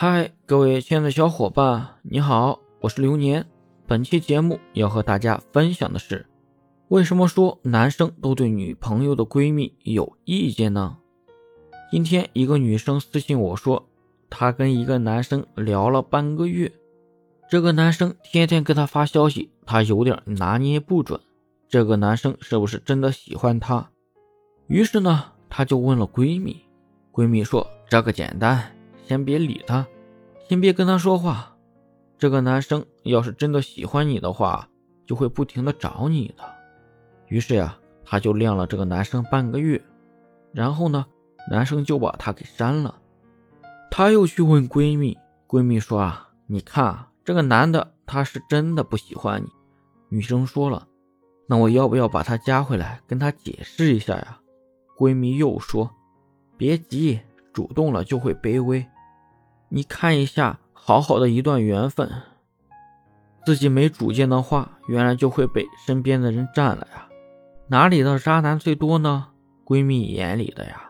嗨，各位亲爱的小伙伴，你好，我是流年。本期节目要和大家分享的是，为什么说男生都对女朋友的闺蜜有意见呢？今天一个女生私信我说，她跟一个男生聊了半个月，这个男生天天给她发消息，她有点拿捏不准，这个男生是不是真的喜欢她？于是呢，她就问了闺蜜，闺蜜说这个简单。先别理他，先别跟他说话。这个男生要是真的喜欢你的话，就会不停的找你的。于是呀，他就晾了这个男生半个月，然后呢，男生就把他给删了。他又去问闺蜜，闺蜜说啊，你看这个男的他是真的不喜欢你。女生说了，那我要不要把他加回来，跟他解释一下呀？闺蜜又说，别急，主动了就会卑微。你看一下，好好的一段缘分，自己没主见的话，原来就会被身边的人占了呀。哪里的渣男最多呢？闺蜜眼里的呀。